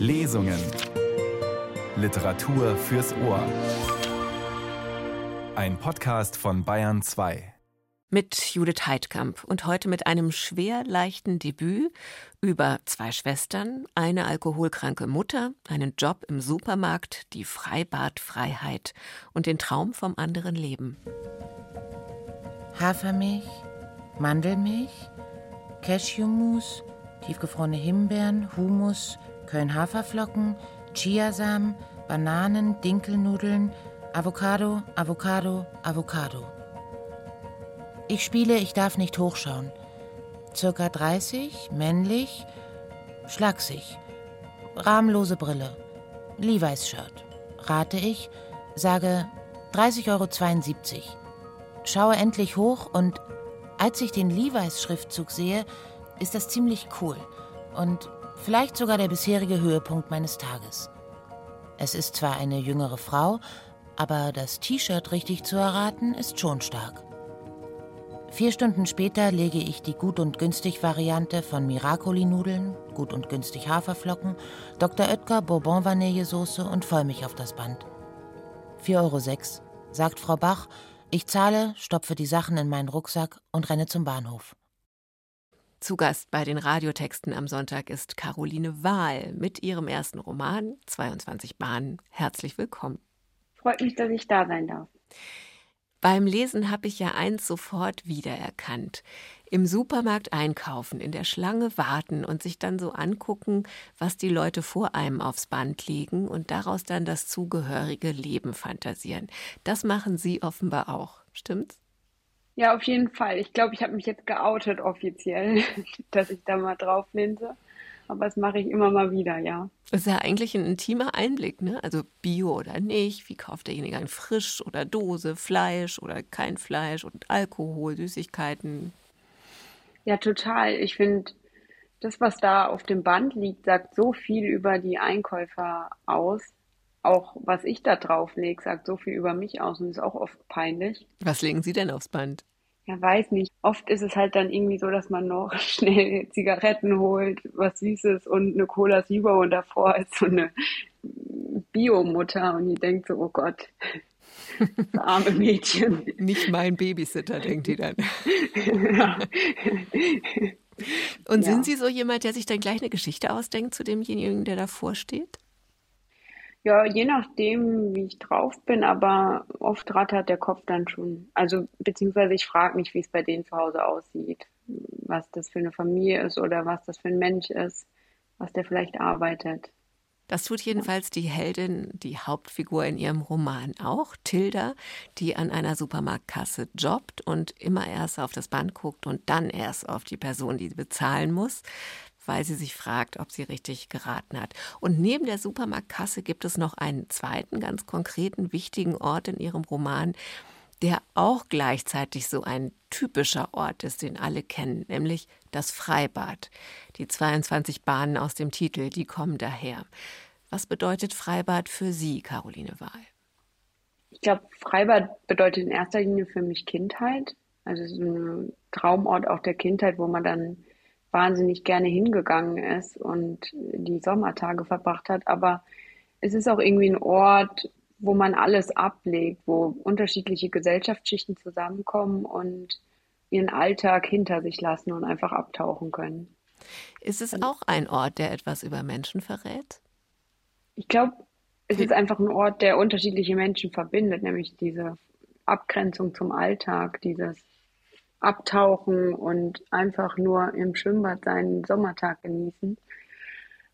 Lesungen. Literatur fürs Ohr. Ein Podcast von Bayern 2. Mit Judith Heidkamp und heute mit einem schwer leichten Debüt über zwei Schwestern, eine alkoholkranke Mutter, einen Job im Supermarkt, die Freibadfreiheit und den Traum vom anderen Leben. Hafermilch, Mandelmilch, Cashewmus, tiefgefrorene Himbeeren, Humus, Köln-Haferflocken, Chiasamen, Bananen, Dinkelnudeln, Avocado, Avocado, Avocado. Ich spiele Ich darf nicht hochschauen. Circa 30, männlich, schlaksig, rahmlose Brille, Levi's-Shirt. Rate ich, sage 30,72 Euro. Schaue endlich hoch und als ich den Levi's-Schriftzug sehe, ist das ziemlich cool und vielleicht sogar der bisherige Höhepunkt meines Tages. Es ist zwar eine jüngere Frau, aber das T-Shirt richtig zu erraten ist schon stark. Vier Stunden später lege ich die gut und günstig Variante von Miracoli-Nudeln, gut und günstig Haferflocken, Dr. Oetker Bourbon Vanillesoße und Vollmilch auf das Band. 4,06 Euro, sagt Frau Bach. Ich zahle, stopfe die Sachen in meinen Rucksack und renne zum Bahnhof. Zu Gast bei den Radiotexten am Sonntag ist Caroline Wahl mit ihrem ersten Roman 22 Bahnen. Herzlich willkommen. Freut mich, dass ich da sein darf. Beim Lesen habe ich ja eins sofort wiedererkannt. Im Supermarkt einkaufen, in der Schlange warten und sich dann so angucken, was die Leute vor einem aufs Band legen und daraus dann das zugehörige Leben fantasieren. Das machen Sie offenbar auch, stimmt's? Ja, auf jeden Fall. Ich glaube, ich habe mich jetzt geoutet offiziell, dass ich da mal drauf linse. Aber das mache ich immer mal wieder, ja. Das ist ja eigentlich ein intimer Einblick, ne? Also Bio oder nicht, wie kauft derjenige ein Frisch oder Dose, Fleisch oder kein Fleisch und Alkohol, Süßigkeiten. Ja, total. Ich finde, das, was da auf dem Band liegt, sagt so viel über die Einkäufer aus. Auch was ich da drauf lege, sagt so viel über mich aus und ist auch oft peinlich. Was legen Sie denn aufs Band? Ja, weiß nicht. Oft ist es halt dann irgendwie so, dass man noch schnell Zigaretten holt, was Süßes und eine Cola Zero und davor ist so eine Biomutter und die denkt so, oh Gott, das arme Mädchen. Nicht mein Babysitter, denkt die dann. ja. Und ja. sind Sie so jemand, der sich dann gleich eine Geschichte ausdenkt zu demjenigen, der davor steht? Ja, je nachdem, wie ich drauf bin, aber oft rattert der Kopf dann schon. Also, beziehungsweise ich frage mich, wie es bei denen zu Hause aussieht, was das für eine Familie ist oder was das für ein Mensch ist, was der vielleicht arbeitet. Das tut jedenfalls die Heldin, die Hauptfigur in ihrem Roman auch, Tilda, die an einer Supermarktkasse jobbt und immer erst auf das Band guckt und dann erst auf die Person, die bezahlen muss weil sie sich fragt, ob sie richtig geraten hat. Und neben der Supermarktkasse gibt es noch einen zweiten ganz konkreten, wichtigen Ort in ihrem Roman, der auch gleichzeitig so ein typischer Ort ist, den alle kennen, nämlich das Freibad. Die 22 Bahnen aus dem Titel, die kommen daher. Was bedeutet Freibad für Sie, Caroline Wahl? Ich glaube, Freibad bedeutet in erster Linie für mich Kindheit. Also so ein Traumort auch der Kindheit, wo man dann wahnsinnig gerne hingegangen ist und die Sommertage verbracht hat. Aber es ist auch irgendwie ein Ort, wo man alles ablegt, wo unterschiedliche Gesellschaftsschichten zusammenkommen und ihren Alltag hinter sich lassen und einfach abtauchen können. Ist es auch ein Ort, der etwas über Menschen verrät? Ich glaube, es ist einfach ein Ort, der unterschiedliche Menschen verbindet, nämlich diese Abgrenzung zum Alltag, dieses abtauchen und einfach nur im Schwimmbad seinen Sommertag genießen.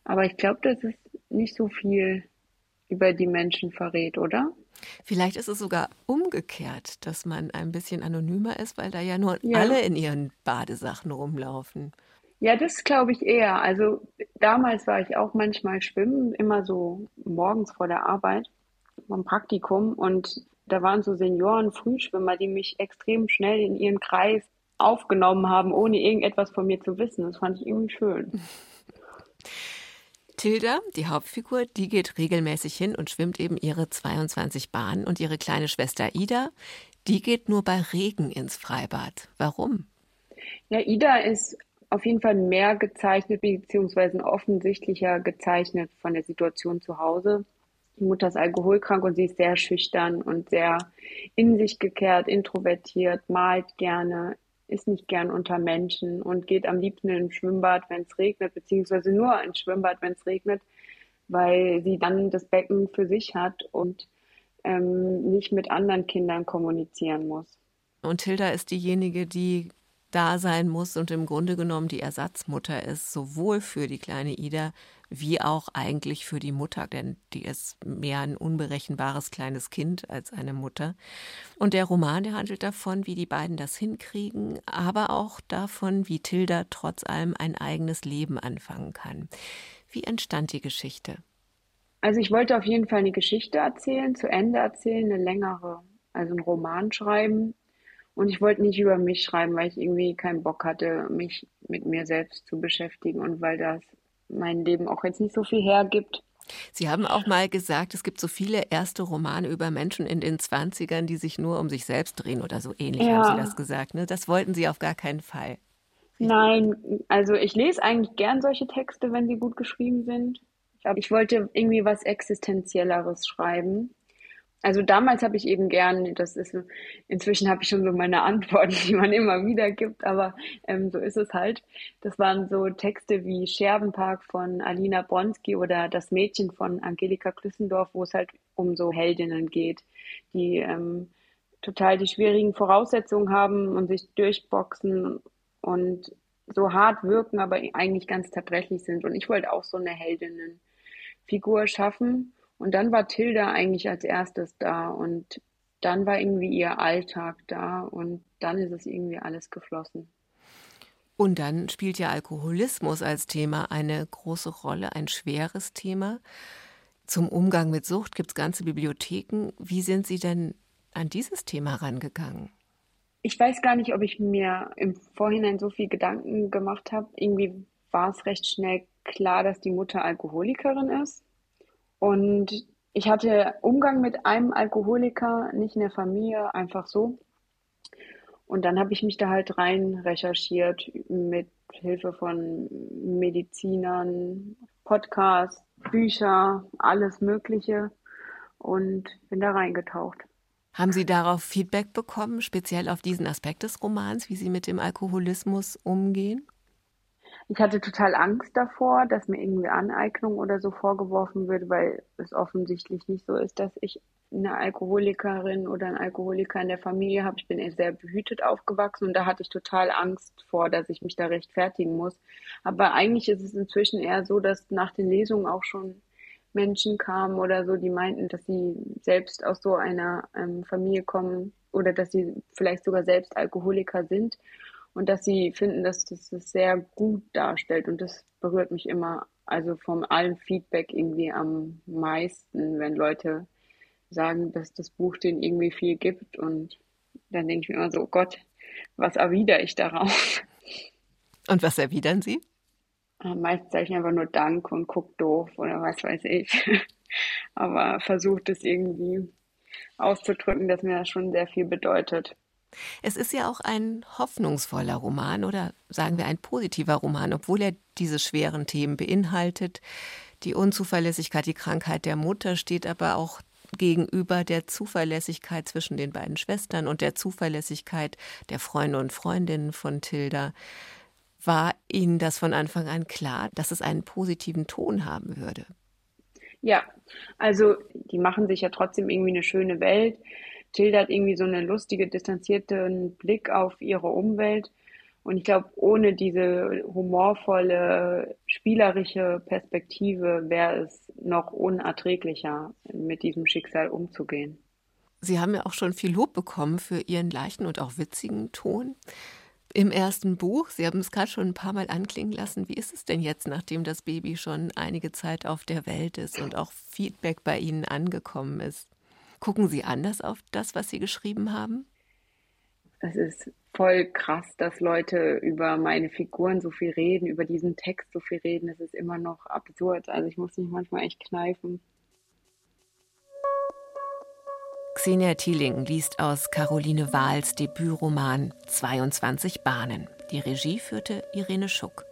Aber ich glaube, dass es nicht so viel über die Menschen verrät, oder? Vielleicht ist es sogar umgekehrt, dass man ein bisschen anonymer ist, weil da ja nur ja. alle in ihren Badesachen rumlaufen. Ja, das glaube ich eher. Also damals war ich auch manchmal schwimmen, immer so morgens vor der Arbeit vom Praktikum und da waren so Senioren-Frühschwimmer, die mich extrem schnell in ihren Kreis aufgenommen haben, ohne irgendetwas von mir zu wissen. Das fand ich irgendwie schön. Tilda, die Hauptfigur, die geht regelmäßig hin und schwimmt eben ihre 22 Bahnen und ihre kleine Schwester Ida, die geht nur bei Regen ins Freibad. Warum? Ja, Ida ist auf jeden Fall mehr gezeichnet, beziehungsweise offensichtlicher gezeichnet von der Situation zu Hause. Die Mutter ist alkoholkrank und sie ist sehr schüchtern und sehr in sich gekehrt, introvertiert, malt gerne, ist nicht gern unter Menschen und geht am liebsten ins Schwimmbad, wenn es regnet, beziehungsweise nur ins Schwimmbad, wenn es regnet, weil sie dann das Becken für sich hat und ähm, nicht mit anderen Kindern kommunizieren muss. Und Hilda ist diejenige, die da sein muss und im Grunde genommen die Ersatzmutter ist, sowohl für die kleine Ida wie auch eigentlich für die Mutter, denn die ist mehr ein unberechenbares kleines Kind als eine Mutter. Und der Roman, der handelt davon, wie die beiden das hinkriegen, aber auch davon, wie Tilda trotz allem ein eigenes Leben anfangen kann. Wie entstand die Geschichte? Also ich wollte auf jeden Fall eine Geschichte erzählen, zu Ende erzählen, eine längere, also einen Roman schreiben. Und ich wollte nicht über mich schreiben, weil ich irgendwie keinen Bock hatte, mich mit mir selbst zu beschäftigen und weil das mein Leben auch jetzt nicht so viel hergibt. Sie haben auch mal gesagt, es gibt so viele erste Romane über Menschen in den 20ern, die sich nur um sich selbst drehen oder so ähnlich, ja. haben Sie das gesagt. Ne? Das wollten Sie auf gar keinen Fall. Nein, also ich lese eigentlich gern solche Texte, wenn sie gut geschrieben sind. Ich glaube, ich wollte irgendwie was Existenzielleres schreiben. Also damals habe ich eben gern, das ist, inzwischen habe ich schon so meine Antworten, die man immer wieder gibt, aber ähm, so ist es halt. Das waren so Texte wie Scherbenpark von Alina Bronski oder Das Mädchen von Angelika Klüssendorf, wo es halt um so Heldinnen geht, die ähm, total die schwierigen Voraussetzungen haben und sich durchboxen und so hart wirken, aber eigentlich ganz zerbrechlich sind. Und ich wollte auch so eine Heldinnenfigur schaffen. Und dann war Tilda eigentlich als erstes da und dann war irgendwie ihr Alltag da und dann ist es irgendwie alles geflossen. Und dann spielt ja Alkoholismus als Thema eine große Rolle, ein schweres Thema. Zum Umgang mit Sucht gibt es ganze Bibliotheken. Wie sind Sie denn an dieses Thema rangegangen? Ich weiß gar nicht, ob ich mir im Vorhinein so viel Gedanken gemacht habe. Irgendwie war es recht schnell klar, dass die Mutter Alkoholikerin ist. Und ich hatte Umgang mit einem Alkoholiker, nicht in der Familie, einfach so. Und dann habe ich mich da halt rein recherchiert mit Hilfe von Medizinern, Podcasts, Bücher, alles Mögliche und bin da reingetaucht. Haben Sie darauf Feedback bekommen, speziell auf diesen Aspekt des Romans, wie Sie mit dem Alkoholismus umgehen? Ich hatte total Angst davor, dass mir irgendwie Aneignung oder so vorgeworfen wird, weil es offensichtlich nicht so ist, dass ich eine Alkoholikerin oder einen Alkoholiker in der Familie habe. Ich bin sehr behütet aufgewachsen und da hatte ich total Angst vor, dass ich mich da rechtfertigen muss. Aber eigentlich ist es inzwischen eher so, dass nach den Lesungen auch schon Menschen kamen oder so, die meinten, dass sie selbst aus so einer ähm, Familie kommen oder dass sie vielleicht sogar selbst Alkoholiker sind und dass sie finden, dass das das sehr gut darstellt und das berührt mich immer, also von allem Feedback irgendwie am meisten, wenn Leute sagen, dass das Buch denen irgendwie viel gibt und dann denke ich mir immer so, oh Gott, was erwidere ich darauf? Und was erwidern Sie? Ah, meistens sage ich einfach nur Dank und guck doof oder was weiß ich. Aber versucht es irgendwie auszudrücken, dass mir das schon sehr viel bedeutet. Es ist ja auch ein hoffnungsvoller Roman oder sagen wir ein positiver Roman, obwohl er diese schweren Themen beinhaltet. Die Unzuverlässigkeit, die Krankheit der Mutter steht aber auch gegenüber der Zuverlässigkeit zwischen den beiden Schwestern und der Zuverlässigkeit der Freunde und Freundinnen von Tilda. War Ihnen das von Anfang an klar, dass es einen positiven Ton haben würde? Ja, also die machen sich ja trotzdem irgendwie eine schöne Welt schildert irgendwie so einen lustige, distanzierten Blick auf ihre Umwelt. Und ich glaube, ohne diese humorvolle, spielerische Perspektive wäre es noch unerträglicher, mit diesem Schicksal umzugehen. Sie haben ja auch schon viel Lob bekommen für Ihren leichten und auch witzigen Ton. Im ersten Buch, Sie haben es gerade schon ein paar Mal anklingen lassen, wie ist es denn jetzt, nachdem das Baby schon einige Zeit auf der Welt ist und auch Feedback bei Ihnen angekommen ist? Gucken Sie anders auf das, was Sie geschrieben haben? Es ist voll krass, dass Leute über meine Figuren so viel reden, über diesen Text so viel reden. Es ist immer noch absurd. Also ich muss mich manchmal echt kneifen. Xenia Thieling liest aus Caroline Wahls Debütroman 22 Bahnen. Die Regie führte Irene Schuck.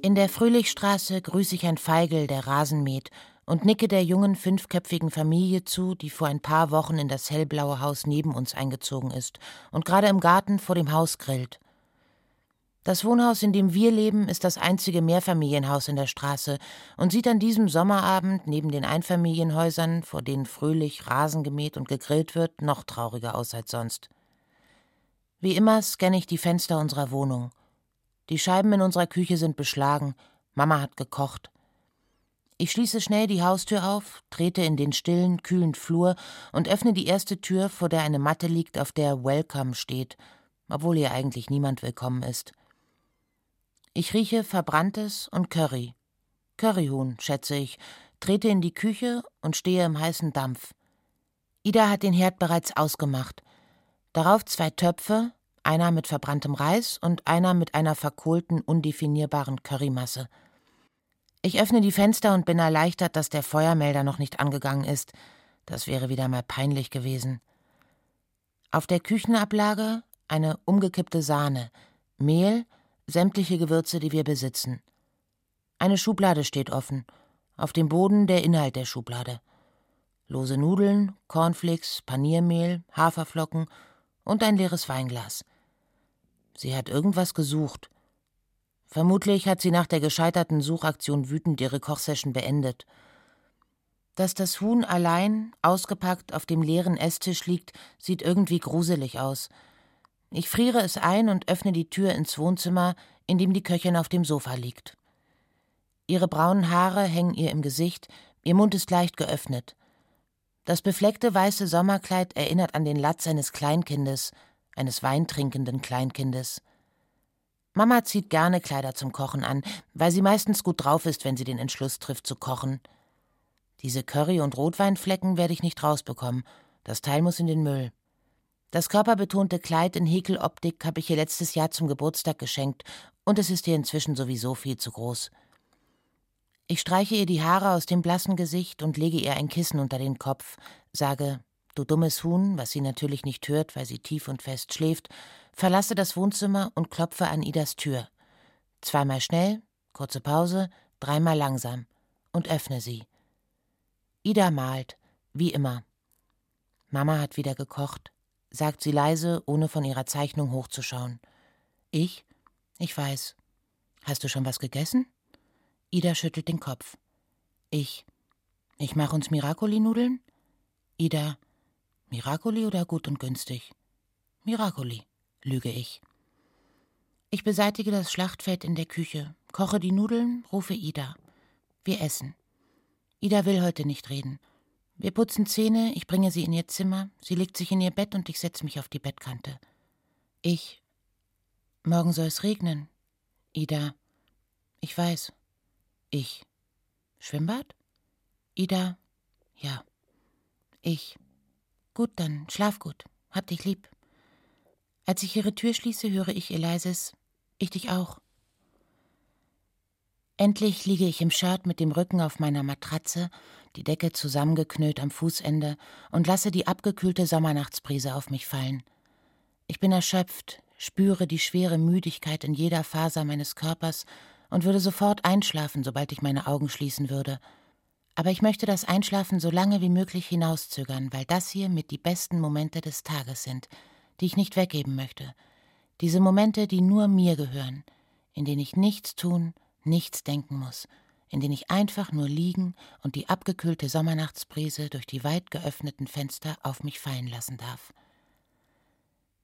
In der Fröhlichstraße grüße ich ein Feigel, der Rasen mäht, und nicke der jungen fünfköpfigen Familie zu, die vor ein paar Wochen in das hellblaue Haus neben uns eingezogen ist und gerade im Garten vor dem Haus grillt. Das Wohnhaus, in dem wir leben, ist das einzige Mehrfamilienhaus in der Straße und sieht an diesem Sommerabend neben den Einfamilienhäusern, vor denen fröhlich Rasen gemäht und gegrillt wird, noch trauriger aus als sonst. Wie immer scanne ich die Fenster unserer Wohnung. Die Scheiben in unserer Küche sind beschlagen, Mama hat gekocht. Ich schließe schnell die Haustür auf, trete in den stillen, kühlen Flur und öffne die erste Tür, vor der eine Matte liegt, auf der Welcome steht, obwohl hier eigentlich niemand willkommen ist. Ich rieche Verbranntes und Curry. Curryhuhn, schätze ich, trete in die Küche und stehe im heißen Dampf. Ida hat den Herd bereits ausgemacht. Darauf zwei Töpfe, einer mit verbranntem Reis und einer mit einer verkohlten, undefinierbaren Currymasse. Ich öffne die Fenster und bin erleichtert, dass der Feuermelder noch nicht angegangen ist. Das wäre wieder mal peinlich gewesen. Auf der Küchenablage eine umgekippte Sahne, Mehl, sämtliche Gewürze, die wir besitzen. Eine Schublade steht offen, auf dem Boden der Inhalt der Schublade. Lose Nudeln, Cornflakes, Paniermehl, Haferflocken und ein leeres Weinglas. Sie hat irgendwas gesucht. Vermutlich hat sie nach der gescheiterten Suchaktion wütend ihre Kochsession beendet. Dass das Huhn allein, ausgepackt, auf dem leeren Esstisch liegt, sieht irgendwie gruselig aus – ich friere es ein und öffne die Tür ins Wohnzimmer, in dem die Köchin auf dem Sofa liegt. Ihre braunen Haare hängen ihr im Gesicht, ihr Mund ist leicht geöffnet. Das befleckte weiße Sommerkleid erinnert an den Latz eines Kleinkindes, eines weintrinkenden Kleinkindes. Mama zieht gerne Kleider zum Kochen an, weil sie meistens gut drauf ist, wenn sie den Entschluss trifft zu kochen. Diese Curry- und Rotweinflecken werde ich nicht rausbekommen. Das Teil muss in den Müll. Das körperbetonte Kleid in Häkeloptik habe ich ihr letztes Jahr zum Geburtstag geschenkt und es ist ihr inzwischen sowieso viel zu groß. Ich streiche ihr die Haare aus dem blassen Gesicht und lege ihr ein Kissen unter den Kopf, sage, du dummes Huhn, was sie natürlich nicht hört, weil sie tief und fest schläft, verlasse das Wohnzimmer und klopfe an Idas Tür. Zweimal schnell, kurze Pause, dreimal langsam und öffne sie. Ida malt, wie immer. Mama hat wieder gekocht sagt sie leise, ohne von ihrer Zeichnung hochzuschauen. Ich? Ich weiß. Hast du schon was gegessen? Ida schüttelt den Kopf. Ich. Ich mache uns Miracoli-Nudeln? Ida. Miracoli oder gut und günstig? Miracoli, lüge ich. Ich beseitige das Schlachtfeld in der Küche, koche die Nudeln, rufe Ida. Wir essen. Ida will heute nicht reden. Wir putzen Zähne, ich bringe sie in ihr Zimmer, sie legt sich in ihr Bett und ich setze mich auf die Bettkante. Ich. Morgen soll es regnen. Ida. Ich weiß. Ich. Schwimmbad? Ida. Ja. Ich. Gut, dann schlaf gut. Hab dich lieb. Als ich ihre Tür schließe, höre ich ihr leises Ich dich auch. Endlich liege ich im Shirt mit dem Rücken auf meiner Matratze, die Decke zusammengeknüllt am Fußende und lasse die abgekühlte Sommernachtsbrise auf mich fallen. Ich bin erschöpft, spüre die schwere Müdigkeit in jeder Faser meines Körpers und würde sofort einschlafen, sobald ich meine Augen schließen würde. Aber ich möchte das Einschlafen so lange wie möglich hinauszögern, weil das hier mit die besten Momente des Tages sind, die ich nicht weggeben möchte. Diese Momente, die nur mir gehören, in denen ich nichts tun, nichts denken muss, in denen ich einfach nur liegen und die abgekühlte Sommernachtsbrise durch die weit geöffneten Fenster auf mich fallen lassen darf.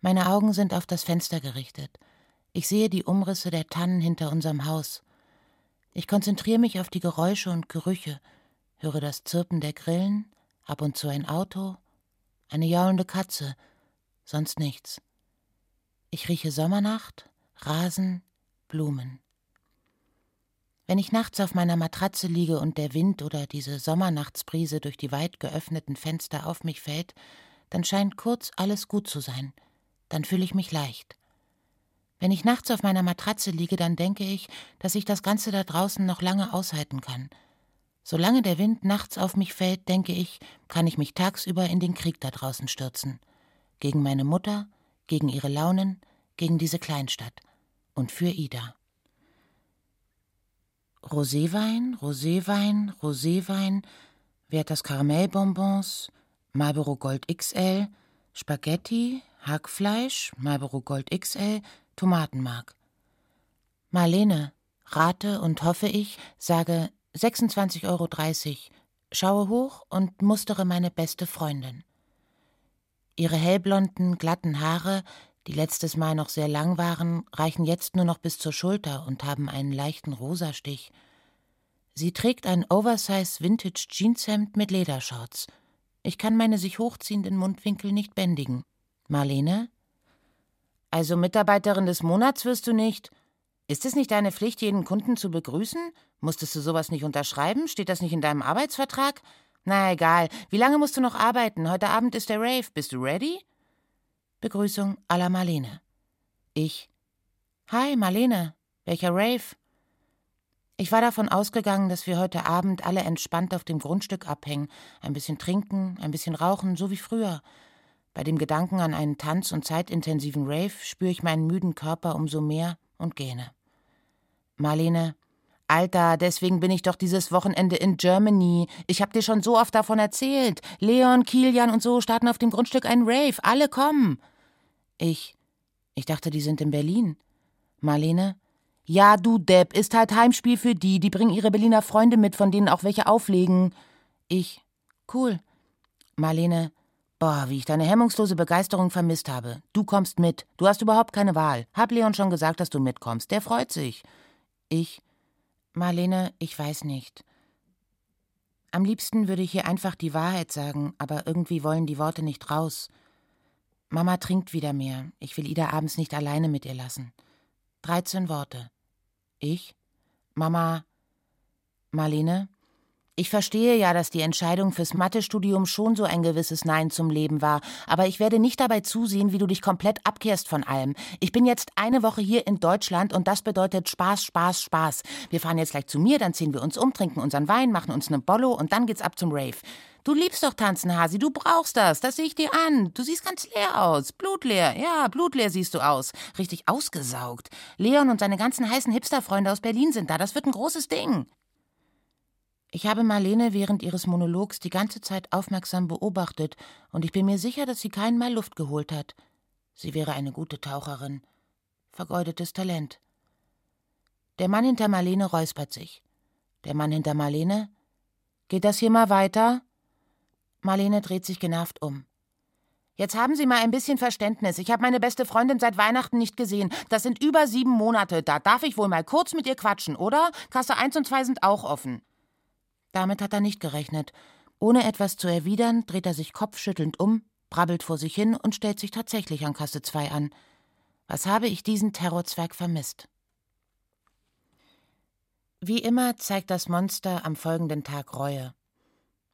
Meine Augen sind auf das Fenster gerichtet. Ich sehe die Umrisse der Tannen hinter unserem Haus. Ich konzentriere mich auf die Geräusche und Gerüche, höre das Zirpen der Grillen, ab und zu ein Auto, eine jaulende Katze, sonst nichts. Ich rieche Sommernacht, Rasen, Blumen. Wenn ich nachts auf meiner Matratze liege und der Wind oder diese Sommernachtsbrise durch die weit geöffneten Fenster auf mich fällt, dann scheint kurz alles gut zu sein. Dann fühle ich mich leicht. Wenn ich nachts auf meiner Matratze liege, dann denke ich, dass ich das Ganze da draußen noch lange aushalten kann. Solange der Wind nachts auf mich fällt, denke ich, kann ich mich tagsüber in den Krieg da draußen stürzen. Gegen meine Mutter, gegen ihre Launen, gegen diese Kleinstadt und für Ida. Roséwein, Roséwein, Roséwein, Werthers Karamellbonbons, Marlboro Gold XL, Spaghetti, Hackfleisch, Marlboro Gold XL, Tomatenmark. Marlene, rate und hoffe ich, sage 26,30 Euro, schaue hoch und mustere meine beste Freundin. Ihre hellblonden, glatten Haare, die letztes Mal noch sehr lang waren, reichen jetzt nur noch bis zur Schulter und haben einen leichten Rosastich. Sie trägt ein Oversize Vintage Jeanshemd mit Ledershorts. Ich kann meine sich hochziehenden Mundwinkel nicht bändigen. Marlene? Also Mitarbeiterin des Monats wirst du nicht. Ist es nicht deine Pflicht, jeden Kunden zu begrüßen? Musstest du sowas nicht unterschreiben? Steht das nicht in deinem Arbeitsvertrag? Na egal. Wie lange musst du noch arbeiten? Heute Abend ist der Rave. Bist du ready? Begrüßung la Marlene. Ich. Hi, Marlene. Welcher Rave? Ich war davon ausgegangen, dass wir heute Abend alle entspannt auf dem Grundstück abhängen, ein bisschen trinken, ein bisschen rauchen, so wie früher. Bei dem Gedanken an einen tanz- und zeitintensiven Rave spüre ich meinen müden Körper umso mehr und gähne. Marlene, Alter, deswegen bin ich doch dieses Wochenende in Germany. Ich hab dir schon so oft davon erzählt. Leon, Kilian und so starten auf dem Grundstück einen Rave. Alle kommen. Ich. Ich dachte, die sind in Berlin. Marlene. Ja, du Depp, ist halt Heimspiel für die. Die bringen ihre Berliner Freunde mit, von denen auch welche auflegen. Ich. Cool. Marlene. Boah, wie ich deine hemmungslose Begeisterung vermisst habe. Du kommst mit. Du hast überhaupt keine Wahl. Hab Leon schon gesagt, dass du mitkommst. Der freut sich. Ich. Marlene, ich weiß nicht. Am liebsten würde ich hier einfach die Wahrheit sagen, aber irgendwie wollen die Worte nicht raus. Mama trinkt wieder mehr. Ich will Ida abends nicht alleine mit ihr lassen. 13 Worte. Ich? Mama. Marlene? Ich verstehe ja, dass die Entscheidung fürs Mathestudium schon so ein gewisses Nein zum Leben war, aber ich werde nicht dabei zusehen, wie du dich komplett abkehrst von allem. Ich bin jetzt eine Woche hier in Deutschland und das bedeutet Spaß, Spaß, Spaß. Wir fahren jetzt gleich zu mir, dann ziehen wir uns um, trinken unseren Wein, machen uns ne Bollo und dann geht's ab zum Rave. Du liebst doch tanzen, Hasi, du brauchst das, das sehe ich dir an. Du siehst ganz leer aus, blutleer, ja, blutleer siehst du aus. Richtig ausgesaugt. Leon und seine ganzen heißen Hipsterfreunde aus Berlin sind da, das wird ein großes Ding. Ich habe Marlene während ihres Monologs die ganze Zeit aufmerksam beobachtet, und ich bin mir sicher, dass sie keinmal Luft geholt hat. Sie wäre eine gute Taucherin. Vergeudetes Talent. Der Mann hinter Marlene räuspert sich. Der Mann hinter Marlene? Geht das hier mal weiter? Marlene dreht sich genervt um. Jetzt haben Sie mal ein bisschen Verständnis. Ich habe meine beste Freundin seit Weihnachten nicht gesehen. Das sind über sieben Monate. Da darf ich wohl mal kurz mit ihr quatschen, oder? Kasse 1 und 2 sind auch offen. Damit hat er nicht gerechnet. Ohne etwas zu erwidern, dreht er sich kopfschüttelnd um, brabbelt vor sich hin und stellt sich tatsächlich an Kasse 2 an. Was habe ich diesen Terrorzwerg vermisst? Wie immer zeigt das Monster am folgenden Tag Reue.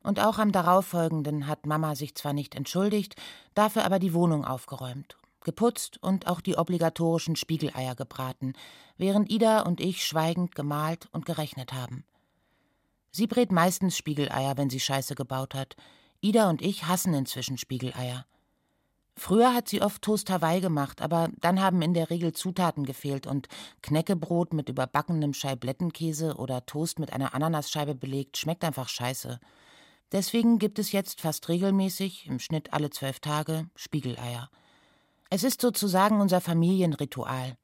Und auch am darauffolgenden hat Mama sich zwar nicht entschuldigt, dafür aber die Wohnung aufgeräumt, geputzt und auch die obligatorischen Spiegeleier gebraten, während Ida und ich schweigend gemalt und gerechnet haben. Sie brät meistens Spiegeleier, wenn sie Scheiße gebaut hat. Ida und ich hassen inzwischen Spiegeleier. Früher hat sie oft Toast Hawaii gemacht, aber dann haben in der Regel Zutaten gefehlt und Knäckebrot mit überbackenem Scheiblettenkäse oder Toast mit einer Ananasscheibe belegt schmeckt einfach scheiße. Deswegen gibt es jetzt fast regelmäßig, im Schnitt alle zwölf Tage, Spiegeleier. Es ist sozusagen unser Familienritual.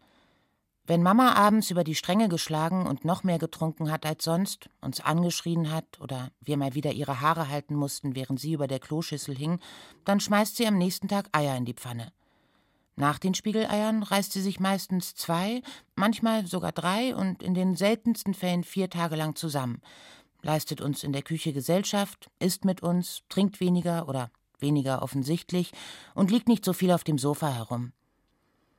Wenn Mama abends über die Stränge geschlagen und noch mehr getrunken hat als sonst, uns angeschrien hat oder wir mal wieder ihre Haare halten mussten, während sie über der Kloschüssel hing, dann schmeißt sie am nächsten Tag Eier in die Pfanne. Nach den Spiegeleiern reißt sie sich meistens zwei, manchmal sogar drei und in den seltensten Fällen vier Tage lang zusammen, leistet uns in der Küche Gesellschaft, isst mit uns, trinkt weniger oder weniger offensichtlich und liegt nicht so viel auf dem Sofa herum.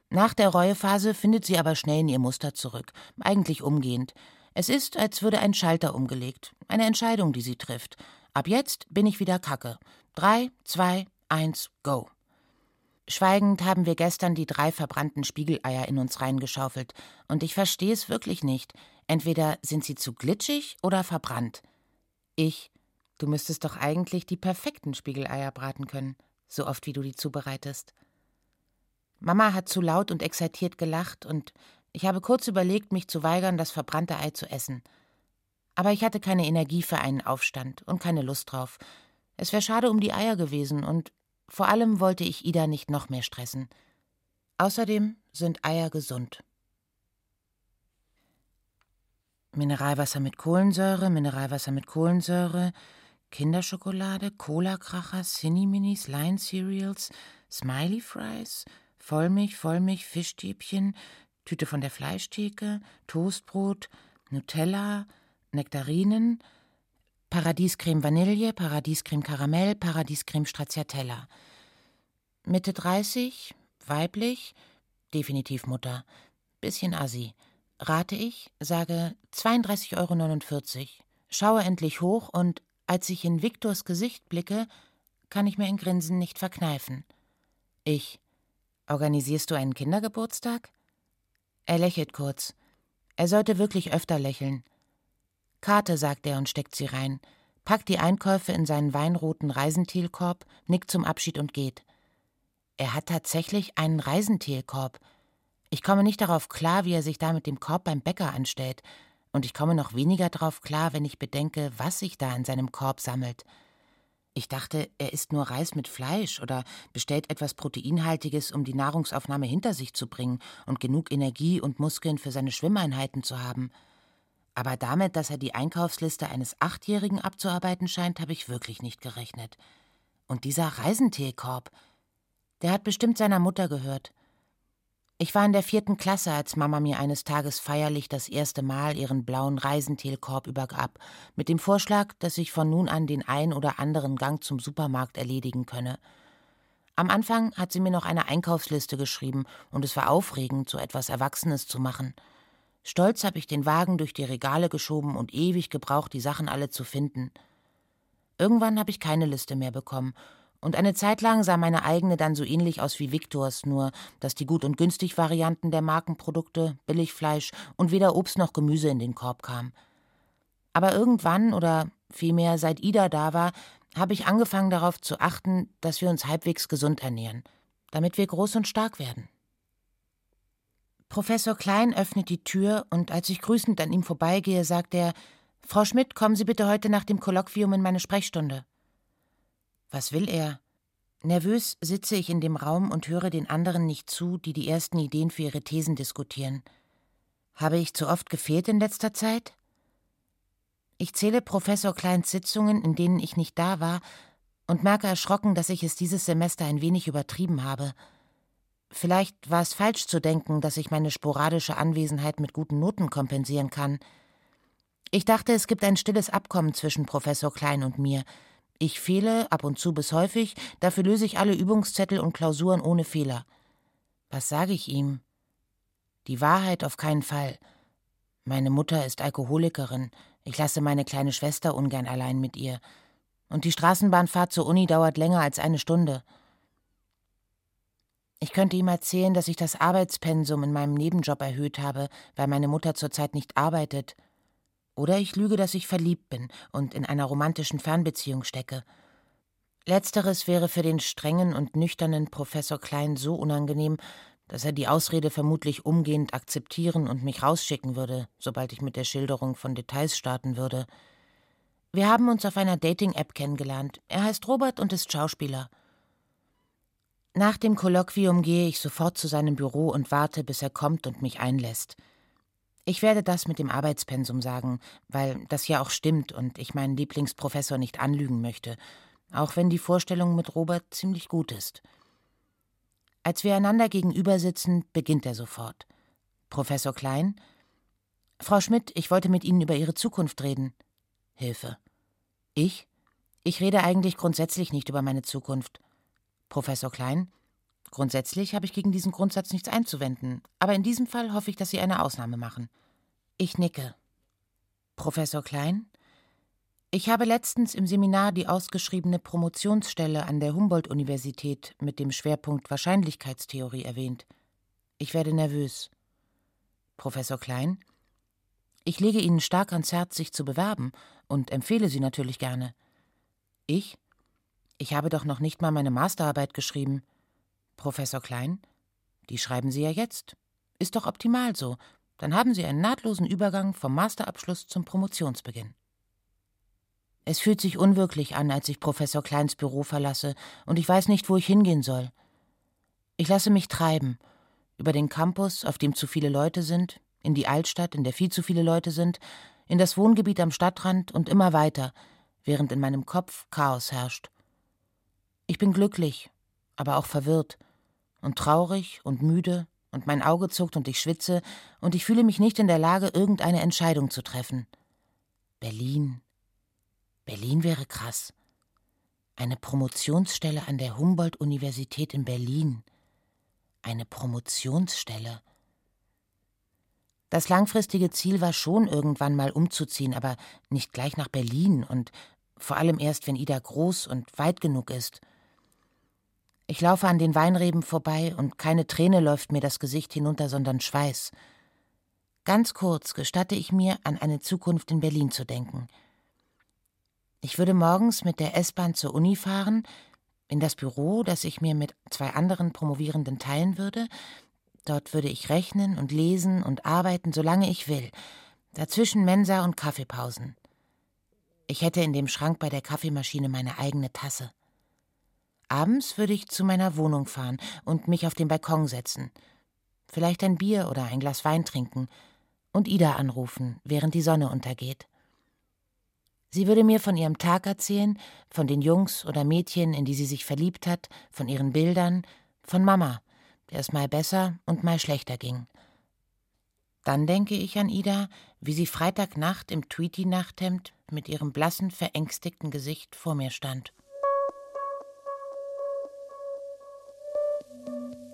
Nach der Reuephase findet sie aber schnell in ihr Muster zurück, eigentlich umgehend. Es ist, als würde ein Schalter umgelegt, eine Entscheidung, die sie trifft. Ab jetzt bin ich wieder Kacke. Drei, zwei, eins, go. Schweigend haben wir gestern die drei verbrannten Spiegeleier in uns reingeschaufelt, und ich verstehe es wirklich nicht. Entweder sind sie zu glitschig oder verbrannt. Ich, du müsstest doch eigentlich die perfekten Spiegeleier braten können, so oft wie du die zubereitest. Mama hat zu laut und exaltiert gelacht und ich habe kurz überlegt, mich zu weigern, das verbrannte Ei zu essen. Aber ich hatte keine Energie für einen Aufstand und keine Lust drauf. Es wäre schade um die Eier gewesen und vor allem wollte ich Ida nicht noch mehr stressen. Außerdem sind Eier gesund. Mineralwasser mit Kohlensäure, Mineralwasser mit Kohlensäure, Kinderschokolade, Cola-Kracher, Cinni-Minis, Line-Cereals, Smiley-Fries, Vollmilch, Vollmilch, Fischstäbchen, Tüte von der Fleischtheke, Toastbrot, Nutella, Nektarinen, Paradiescreme Vanille, Paradiescreme Karamell, Paradiescreme Stracciatella. Mitte 30, weiblich, definitiv Mutter, bisschen assi. Rate ich, sage 32,49 Euro, schaue endlich hoch und als ich in Viktors Gesicht blicke, kann ich mir ein Grinsen nicht verkneifen. Ich. Organisierst du einen Kindergeburtstag? Er lächelt kurz. Er sollte wirklich öfter lächeln. Karte, sagt er und steckt sie rein, packt die Einkäufe in seinen weinroten Reisentilkorb, nickt zum Abschied und geht. Er hat tatsächlich einen Reisentilkorb. Ich komme nicht darauf klar, wie er sich da mit dem Korb beim Bäcker anstellt, und ich komme noch weniger darauf klar, wenn ich bedenke, was sich da in seinem Korb sammelt. Ich dachte, er isst nur Reis mit Fleisch oder bestellt etwas Proteinhaltiges, um die Nahrungsaufnahme hinter sich zu bringen und genug Energie und Muskeln für seine Schwimmeinheiten zu haben. Aber damit, dass er die Einkaufsliste eines Achtjährigen abzuarbeiten scheint, habe ich wirklich nicht gerechnet. Und dieser Reisenteekorb, der hat bestimmt seiner Mutter gehört. Ich war in der vierten Klasse, als Mama mir eines Tages feierlich das erste Mal ihren blauen Reisenteelkorb übergab, mit dem Vorschlag, dass ich von nun an den ein oder anderen Gang zum Supermarkt erledigen könne. Am Anfang hat sie mir noch eine Einkaufsliste geschrieben, und es war aufregend, so etwas Erwachsenes zu machen. Stolz habe ich den Wagen durch die Regale geschoben und ewig gebraucht, die Sachen alle zu finden. Irgendwann habe ich keine Liste mehr bekommen und eine Zeit lang sah meine eigene dann so ähnlich aus wie Viktors, nur dass die gut und günstig Varianten der Markenprodukte, Billigfleisch und weder Obst noch Gemüse in den Korb kam. Aber irgendwann oder vielmehr seit Ida da war, habe ich angefangen darauf zu achten, dass wir uns halbwegs gesund ernähren, damit wir groß und stark werden. Professor Klein öffnet die Tür und als ich grüßend an ihm vorbeigehe, sagt er: Frau Schmidt, kommen Sie bitte heute nach dem Kolloquium in meine Sprechstunde. Was will er? Nervös sitze ich in dem Raum und höre den anderen nicht zu, die die ersten Ideen für ihre Thesen diskutieren. Habe ich zu oft gefehlt in letzter Zeit? Ich zähle Professor Kleins Sitzungen, in denen ich nicht da war, und merke erschrocken, dass ich es dieses Semester ein wenig übertrieben habe. Vielleicht war es falsch zu denken, dass ich meine sporadische Anwesenheit mit guten Noten kompensieren kann. Ich dachte, es gibt ein stilles Abkommen zwischen Professor Klein und mir, ich fehle ab und zu bis häufig, dafür löse ich alle Übungszettel und Klausuren ohne Fehler. Was sage ich ihm? Die Wahrheit auf keinen Fall. Meine Mutter ist Alkoholikerin. Ich lasse meine kleine Schwester ungern allein mit ihr. Und die Straßenbahnfahrt zur Uni dauert länger als eine Stunde. Ich könnte ihm erzählen, dass ich das Arbeitspensum in meinem Nebenjob erhöht habe, weil meine Mutter zurzeit nicht arbeitet oder ich lüge, dass ich verliebt bin und in einer romantischen Fernbeziehung stecke. Letzteres wäre für den strengen und nüchternen Professor Klein so unangenehm, dass er die Ausrede vermutlich umgehend akzeptieren und mich rausschicken würde, sobald ich mit der Schilderung von Details starten würde. Wir haben uns auf einer Dating-App kennengelernt. Er heißt Robert und ist Schauspieler. Nach dem Kolloquium gehe ich sofort zu seinem Büro und warte, bis er kommt und mich einlässt. Ich werde das mit dem Arbeitspensum sagen, weil das ja auch stimmt und ich meinen Lieblingsprofessor nicht anlügen möchte, auch wenn die Vorstellung mit Robert ziemlich gut ist. Als wir einander gegenüber sitzen, beginnt er sofort. Professor Klein? Frau Schmidt, ich wollte mit Ihnen über Ihre Zukunft reden. Hilfe. Ich? Ich rede eigentlich grundsätzlich nicht über meine Zukunft. Professor Klein? Grundsätzlich habe ich gegen diesen Grundsatz nichts einzuwenden, aber in diesem Fall hoffe ich, dass Sie eine Ausnahme machen. Ich nicke. Professor Klein? Ich habe letztens im Seminar die ausgeschriebene Promotionsstelle an der Humboldt-Universität mit dem Schwerpunkt Wahrscheinlichkeitstheorie erwähnt. Ich werde nervös. Professor Klein? Ich lege Ihnen stark ans Herz, sich zu bewerben und empfehle Sie natürlich gerne. Ich? Ich habe doch noch nicht mal meine Masterarbeit geschrieben. Professor Klein? Die schreiben Sie ja jetzt. Ist doch optimal so. Dann haben Sie einen nahtlosen Übergang vom Masterabschluss zum Promotionsbeginn. Es fühlt sich unwirklich an, als ich Professor Kleins Büro verlasse, und ich weiß nicht, wo ich hingehen soll. Ich lasse mich treiben. Über den Campus, auf dem zu viele Leute sind, in die Altstadt, in der viel zu viele Leute sind, in das Wohngebiet am Stadtrand und immer weiter, während in meinem Kopf Chaos herrscht. Ich bin glücklich, aber auch verwirrt und traurig und müde und mein Auge zuckt und ich schwitze und ich fühle mich nicht in der Lage, irgendeine Entscheidung zu treffen. Berlin. Berlin wäre krass. Eine Promotionsstelle an der Humboldt-Universität in Berlin. Eine Promotionsstelle. Das langfristige Ziel war schon, irgendwann mal umzuziehen, aber nicht gleich nach Berlin und vor allem erst, wenn Ida groß und weit genug ist. Ich laufe an den Weinreben vorbei und keine Träne läuft mir das Gesicht hinunter, sondern Schweiß. Ganz kurz gestatte ich mir, an eine Zukunft in Berlin zu denken. Ich würde morgens mit der S-Bahn zur Uni fahren, in das Büro, das ich mir mit zwei anderen Promovierenden teilen würde, Dort würde ich rechnen und lesen und arbeiten, solange ich will. Dazwischen Mensa und Kaffeepausen. Ich hätte in dem Schrank bei der Kaffeemaschine meine eigene Tasse. Abends würde ich zu meiner Wohnung fahren und mich auf den Balkon setzen. Vielleicht ein Bier oder ein Glas Wein trinken und Ida anrufen, während die Sonne untergeht. Sie würde mir von ihrem Tag erzählen, von den Jungs oder Mädchen, in die sie sich verliebt hat, von ihren Bildern, von Mama, der es mal besser und mal schlechter ging. Dann denke ich an Ida, wie sie Freitagnacht im Tweety-Nachthemd mit ihrem blassen, verängstigten Gesicht vor mir stand.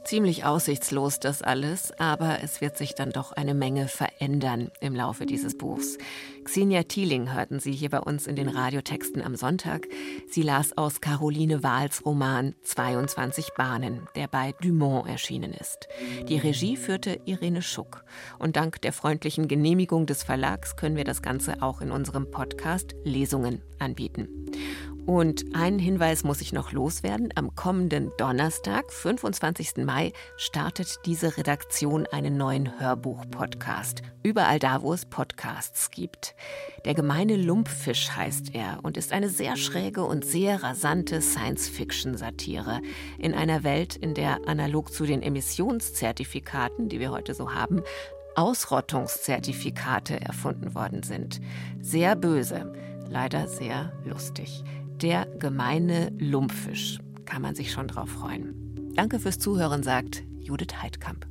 Ziemlich aussichtslos das alles, aber es wird sich dann doch eine Menge verändern im Laufe dieses Buchs. Xenia Thieling hörten Sie hier bei uns in den Radiotexten am Sonntag. Sie las aus Caroline Wahls Roman 22 Bahnen, der bei Dumont erschienen ist. Die Regie führte Irene Schuck. Und dank der freundlichen Genehmigung des Verlags können wir das Ganze auch in unserem Podcast Lesungen anbieten. Und einen Hinweis muss ich noch loswerden. Am kommenden Donnerstag, 25. Mai, startet diese Redaktion einen neuen Hörbuch-Podcast. Überall da, wo es Podcasts gibt. Der gemeine Lumpfisch heißt er und ist eine sehr schräge und sehr rasante Science-Fiction-Satire in einer Welt, in der analog zu den Emissionszertifikaten, die wir heute so haben, Ausrottungszertifikate erfunden worden sind. Sehr böse, leider sehr lustig. Der gemeine Lumpfisch. Kann man sich schon drauf freuen. Danke fürs Zuhören, sagt Judith Heidkamp.